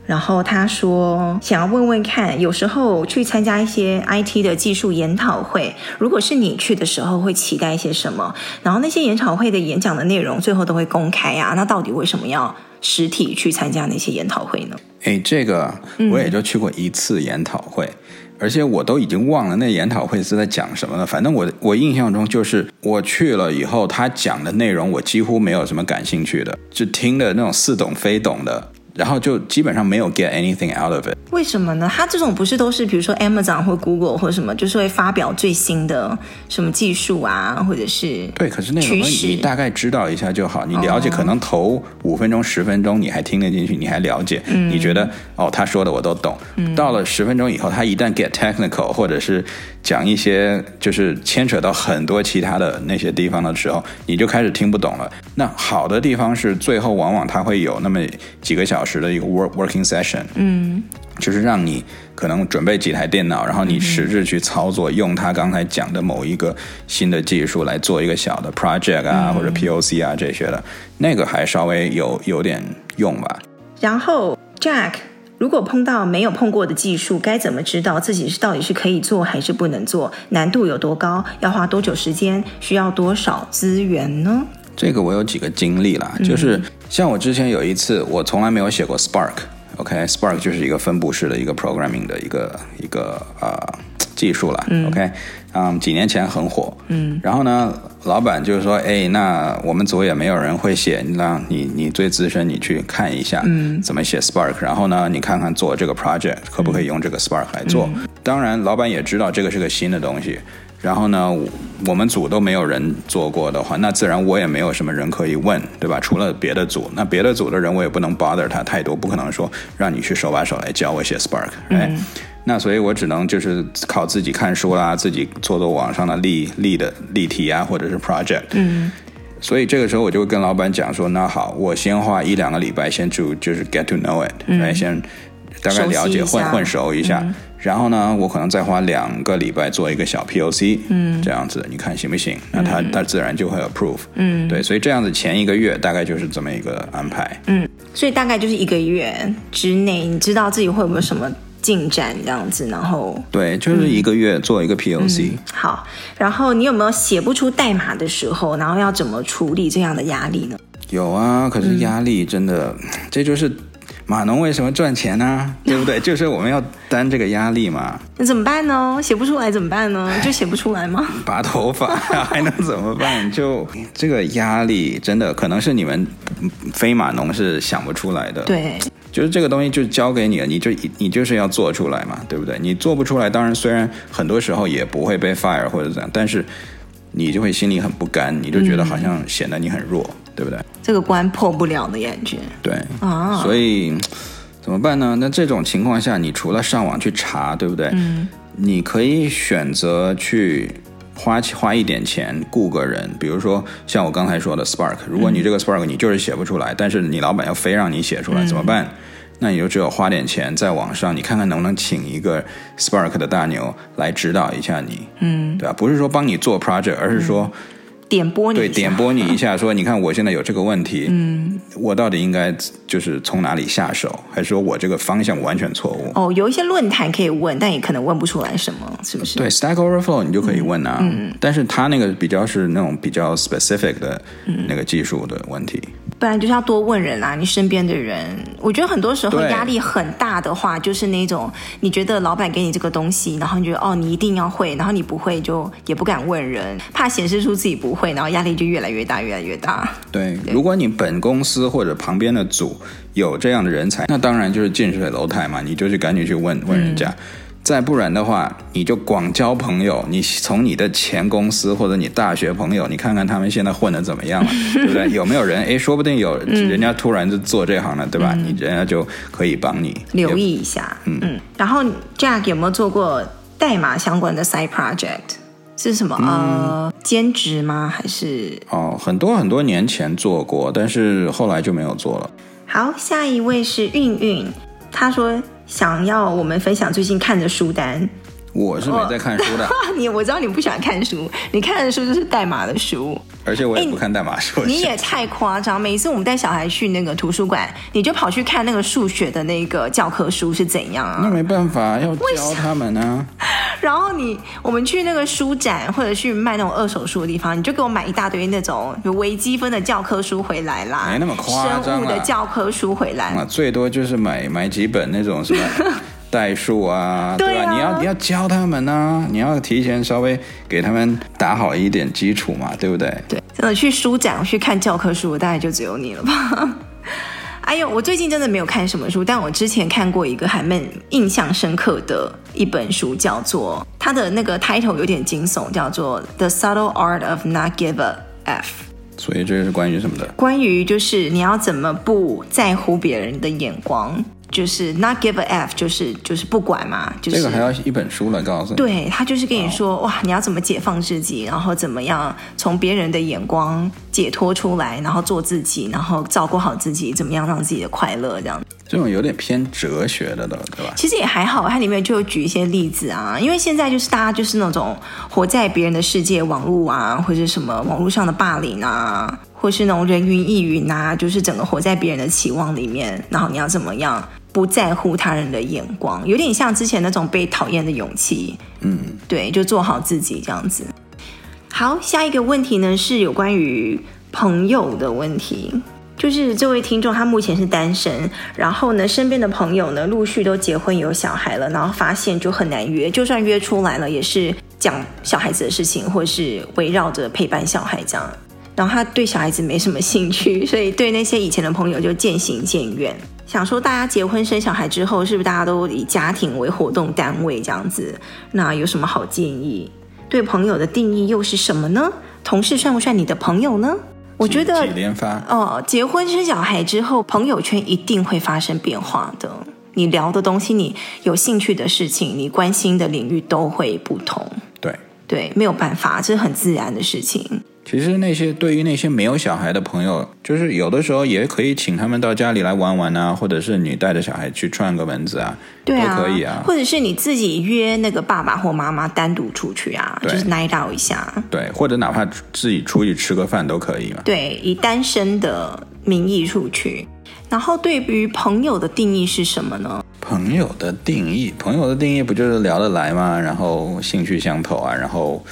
A: 然后他说，想要问问看，有时候去参加一些 IT 的技术研讨会，如果是你去的时候，会期待一些什么？然后那些研讨会的演讲的内容，最后都会公开啊？那到底为什么要实体去参加那些研讨会呢？
B: 哎，这个我也就去过一次研讨会，嗯、而且我都已经忘了那研讨会是在讲什么了。反正我我印象中就是我去了以后，他讲的内容我几乎没有什么感兴趣的，就听的那种似懂非懂的。然后就基本上没有 get anything out of it。
A: 为什么呢？他这种不是都是比如说 Amazon 或 Google 或什么，就是会发表最新的什么技术啊，或者是
B: 对。可是那种你大概知道一下就好，你了解可能头五分钟十分钟你还听得进去，你还了解，嗯、你觉得哦他说的我都懂。嗯、到了十分钟以后，他一旦 get technical 或者是讲一些就是牵扯到很多其他的那些地方的时候，你就开始听不懂了。那好的地方是最后往往它会有那么几个小时。时的一个 work working session，嗯，就是让你可能准备几台电脑，然后你实质去操作，嗯、用他刚才讲的某一个新的技术来做一个小的 project 啊，嗯、或者 POC 啊这些的，那个还稍微有有点用吧。
A: 然后 Jack，如果碰到没有碰过的技术，该怎么知道自己是到底是可以做还是不能做？难度有多高？要花多久时间？需要多少资源呢？
B: 这个我有几个经历啦，就是像我之前有一次，我从来没有写过 Spark，OK，Spark 就是一个分布式的一个 programming 的一个一个呃技术了，OK，嗯，几年前很火，嗯，然后呢，老板就是说，哎，那我们组也没有人会写，那你你最资深，你去看一下，嗯，怎么写 Spark，然后呢，你看看做这个 project 可不可以用这个 Spark 来做，当然，老板也知道这个是个新的东西。然后呢，我们组都没有人做过的话，那自然我也没有什么人可以问，对吧？除了别的组，那别的组的人我也不能 bother 他太多，不可能说让你去手把手来教我写 Spark，哎、嗯，那所以我只能就是靠自己看书啦，自己做做网上的例例的例题啊，或者是 project。嗯。所以这个时候我就会跟老板讲说，那好，我先花一两个礼拜先就就是 get to know it，来、嗯、先大概了解混混熟一下。嗯然后呢，我可能再花两个礼拜做一个小 POC，嗯，这样子你看行不行？那他他自然就会 approve，嗯，对，所以这样子前一个月大概就是这么一个安排，
A: 嗯，所以大概就是一个月之内，你知道自己会有没有什么进展这样子，然后
B: 对，就是一个月做一个 POC，嗯，
A: 好，然后你有没有写不出代码的时候，然后要怎么处理这样的压力呢？
B: 有啊，可是压力真的，嗯，这就是。码农为什么赚钱呢？对不对？就是我们要担这个压力嘛。
A: 那怎么办呢？写不出来怎么办呢？就写不出来吗？
B: 拔头发 还能怎么办？就这个压力真的可能是你们非码农是想不出来的。
A: 对，
B: 就是这个东西就交给你了，你就你就是要做出来嘛，对不对？你做不出来，当然虽然很多时候也不会被 fire 或者怎样，但是你就会心里很不甘，你就觉得好像显得你很弱。嗯对不对？
A: 这个关破不了的感觉。
B: 对啊，所以怎么办呢？那这种情况下，你除了上网去查，对不对？嗯，你可以选择去花花一点钱雇个人，比如说像我刚才说的 Spark。如果你这个 Spark 你就是写不出来，嗯，但是你老板要非让你写出来，怎么办？嗯，那你就只有花点钱在网上，你看看能不能请一个 Spark 的大牛来指导一下你。嗯，对吧？不是说帮你做 project，而是说。嗯
A: 点拨你，
B: 对，点拨你一下，说，你看我现在有这个问题，嗯，我到底应该就是从哪里下手，还是说我这个方向完全错误？
A: 哦，有一些论坛可以问，但也可能问不出来什么，是不是？
B: 对，Stack Overflow 你就可以问啊，嗯，但是他那个比较是那种比较 specific 的那个技术的问题。嗯不然就是要多问人啊，你身边的人。我觉得很多时候压力很大的话，就是那种你觉得老板给你这个东西，然后你觉得哦，你一定要会，然后你不会就也不敢问人，怕显示出自己不会，然后压力就越来越大，越来越大。对，对，如果你本公司或者旁边的组有这样的人才，那当然就是近水楼台嘛，你就去赶紧去问问人家。嗯再不然的话，你就广交朋友。你从你的前公司或者你大学朋友，你看看他们现在混的怎么样了，对不对？有没有人？哎，说不定有人家突然就做这行了，对吧？嗯、你人家就可以帮你
A: 留意一下。嗯嗯。然后 Jack 有没有做过代码相关的 side project？是什么？嗯、呃，兼职吗？还是？
B: 哦，很多很多年前做过，但是后来就没有做了。
A: 好，下一位是韵韵，他说。想要我们分享最近看的书单，
B: 我是没在看书的。
A: 你我知道你不喜欢看书，你看的书就是代码的书。
B: 而且我也不看代码书。
A: 你也太夸张！每一次我们带小孩去那个图书馆，你就跑去看那个数学的那个教科书是怎样啊？
B: 那没办法，要教他们呢、啊。
A: 然后你我们去那个书展或者去卖那种二手书的地方，你就给我买一大堆那种有微积分的教科书回来啦，
B: 没那么夸张。
A: 生物的教科书回来，
B: 啊、最多就是买买几本那种什么。代数啊，对啊，你要你要教他们呢、啊，你要提前稍微给他们打好一点基础嘛，对不对？
A: 对，真的去书展去看教科书，大概就只有你了吧？哎呦，我最近真的没有看什么书，但我之前看过一个还蛮印象深刻的一本书，叫做它的那个 title 有点惊悚，叫做《The Subtle Art of Not Give a F》。
B: 所以这个是关于什么的？
A: 关于就是你要怎么不在乎别人的眼光。就是 not give a f，就是就是不管嘛，就是
B: 这个还要一本书来告诉你。
A: 对，他就是跟你说，哇，你要怎么解放自己，然后怎么样从别人的眼光解脱出来，然后做自己，然后照顾好自己，怎么样让自己的快乐这样。
B: 这种有点偏哲学的了，对吧？
A: 其实也还好，它里面就举一些例子啊，因为现在就是大家就是那种活在别人的世界，网络啊，或者什么网络上的霸凌啊，或是那种人云亦云啊，就是整个活在别人的期望里面，然后你要怎么样？不在乎他人的眼光，有点像之前那种被讨厌的勇气。
B: 嗯，
A: 对，就做好自己这样子。好，下一个问题呢是有关于朋友的问题，就是这位听众他目前是单身，然后呢身边的朋友呢陆续都结婚有小孩了，然后发现就很难约，就算约出来了也是讲小孩子的事情，或是围绕着陪伴小孩这样。然后他对小孩子没什么兴趣，所以对那些以前的朋友就渐行渐远。想说，大家结婚生小孩之后，是不是大家都以家庭为活动单位这样子？那有什么好建议？对朋友的定义又是什么呢？同事算不算你的朋友呢？我觉得，哦，结婚生小孩之后，朋友圈一定会发生变化的。你聊的东西，你有兴趣的事情，你关心的领域都会不同。
B: 对
A: 对，没有办法，这是很自然的事情。
B: 其实那些对于那些没有小孩的朋友，就是有的时候也可以请他们到家里来玩玩啊，或者是你带着小孩去串个门子啊，
A: 对啊，
B: 都可以啊。
A: 或者是你自己约那个爸爸或妈妈单独出去啊，就是 night out 一下。
B: 对，或者哪怕自己出去吃个饭都可以嘛。
A: 对，以单身的名义出去。然后对于朋友的定义是什么呢？
B: 朋友的定义，朋友的定义不就是聊得来吗？然后兴趣相投啊，然后。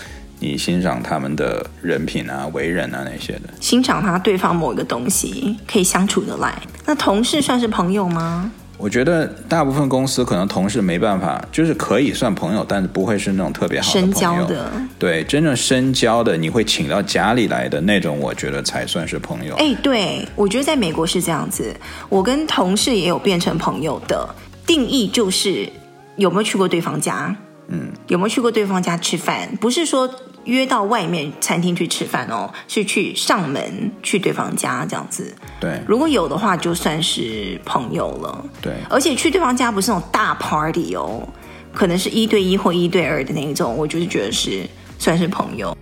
B: 你欣赏他们的人品啊、为人啊那些的，
A: 欣赏他对方某一个东西，可以相处得来。那同事算是朋友吗？
B: 我觉得大部分公司可能同事没办法，就是可以算朋友，但是不会是那种特别好的。深交的，对，真正深交的，你会请到家里来的那种，我觉得才算是朋友。
A: 哎，对，我觉得在美国是这样子。我跟同事也有变成朋友的定义，就是有没有去过对方家，
B: 嗯，
A: 有没有去过对方家吃饭，不是说。约到外面餐厅去吃饭哦，是去上门去对方家这样子。
B: 对，
A: 如果有的话，就算是朋友了。
B: 对，
A: 而且去对方家不是那种大 party 哦，可能是一对一或一对二的那一种，我就是觉得是算是朋友。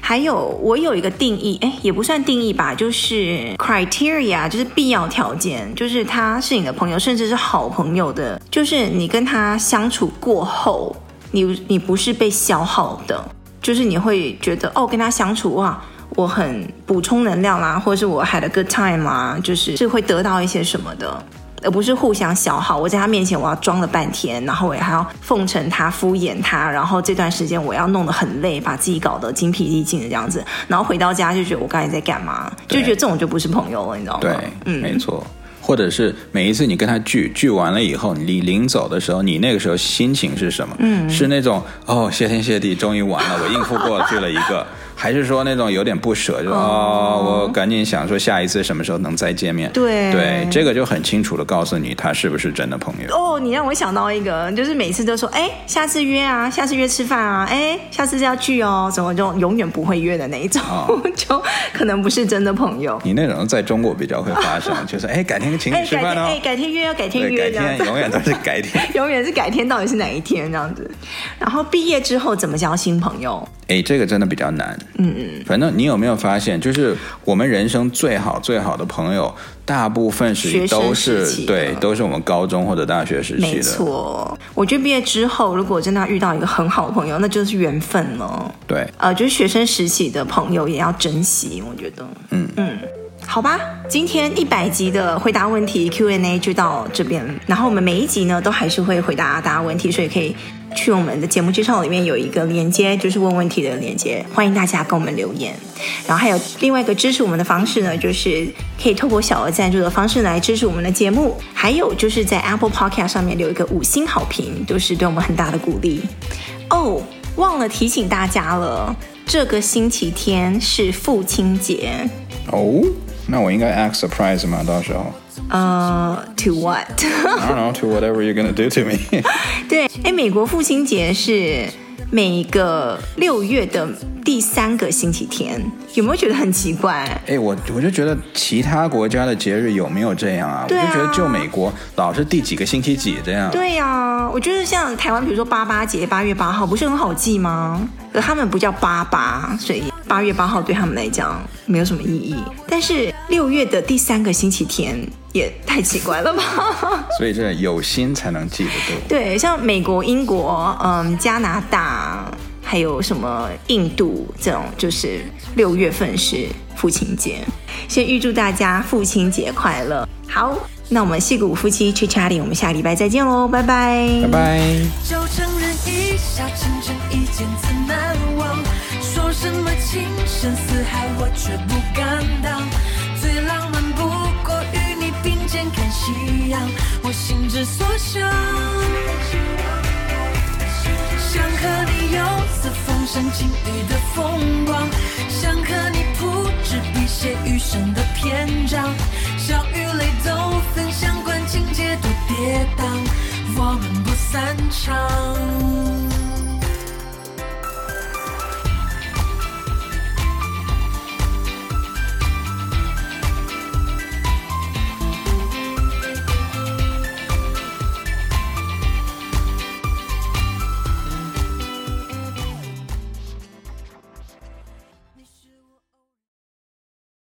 A: 还有，我有一个定义，哎，也不算定义吧，就是 criteria，就是必要条件，就是他是你的朋友，甚至是好朋友的，就是你跟他相处过后，你你不是被消耗的。就是你会觉得哦，跟他相处哇，我很补充能量啦，或者是我 had a good time 啦，就是是会得到一些什么的，而不是互相消耗。我在他面前我要装了半天，然后我也还要奉承他、敷衍他，然后这段时间我要弄得很累，把自己搞得精疲力尽的这样子，然后回到家就觉得我刚才在干嘛，就觉得这种就不是朋友了，你知道吗？
B: 对，嗯，没错。或者是每一次你跟他聚聚完了以后，你临走的时候，你那个时候心情是什么？
A: 嗯，
B: 是那种哦，谢天谢地，终于完了，我应付过去了一个。还是说那种有点不舍，就哦，哦，我赶紧想说下一次什么时候能再见面？
A: 对
B: 对，这个就很清楚的告诉你他是不是真的朋友。
A: 哦，你让我想到一个，就是每次都说，哎，下次约啊，下次约吃饭啊，哎，下次就要聚哦，怎么就永远不会约的那一种，哦、就可能不是真的朋友。
B: 你那种在中国比较会发生，就是哎，改天请你吃饭哦，
A: 哎，改天约要改天约，
B: 改天永远都是改天，
A: 永远是改天，到底是哪一天这样子？然后毕业之后怎么交新朋友？
B: 哎，这个真的比较难。
A: 嗯嗯。
B: 反正你有没有发现，就是我们人生最好最好的朋友，大部分时期都是对，都是我们高中或者大学时期的。
A: 没错，我觉得毕业之后，如果真的要遇到一个很好的朋友，那就是缘分了。
B: 对，
A: 呃，就是学生时期的朋友也要珍惜，我觉得。嗯嗯。好吧，今天一百集的回答问题 Q&A 就到这边。然后我们每一集呢，都还是会回答大家问题，所以可以去我们的节目介绍里面有一个连接，就是问问题的连接，欢迎大家跟我们留言。然后还有另外一个支持我们的方式呢，就是可以透过小额赞助的方式来支持我们的节目。还有就是在 Apple Podcast 上面留一个五星好评，都是对我们很大的鼓励。哦，忘了提醒大家了，这个星期天是父亲节
B: 哦。那我应该 act surprise 吗？到时候？
A: 呃、uh,，to what？I
B: don't know. To whatever you're gonna do to me.
A: 对，哎，美国父亲节是每个六月的第三个星期天，有没有觉得很奇怪？
B: 哎，我我就觉得其他国家的节日有没有这样啊？啊，我就觉得就美国老是第几个星期几这样。
A: 对呀、啊，我觉得像台湾，比如说八八节，八月八号，不是很好记吗？可他们不叫八八，所以。八月八号对他们来讲没有什么意义，但是六月的第三个星期天也太奇怪了吧？
B: 所以这有心才能记得住。
A: 对，像美国、英国、嗯、加拿大，还有什么印度这种，就是六月份是父亲节。先预祝大家父亲节快乐。好，那我们戏骨夫妻 Chit Chatting，我们下个礼拜再见喽，拜拜，
B: 拜拜。
C: 说什么情深似海，我却不敢当。最浪漫不过与你并肩看夕阳，我心之所向。想和你游四方赏晴雨的风光，想和你铺纸笔写余生的篇章，笑与泪都分享，管情节多跌宕，我们不散场。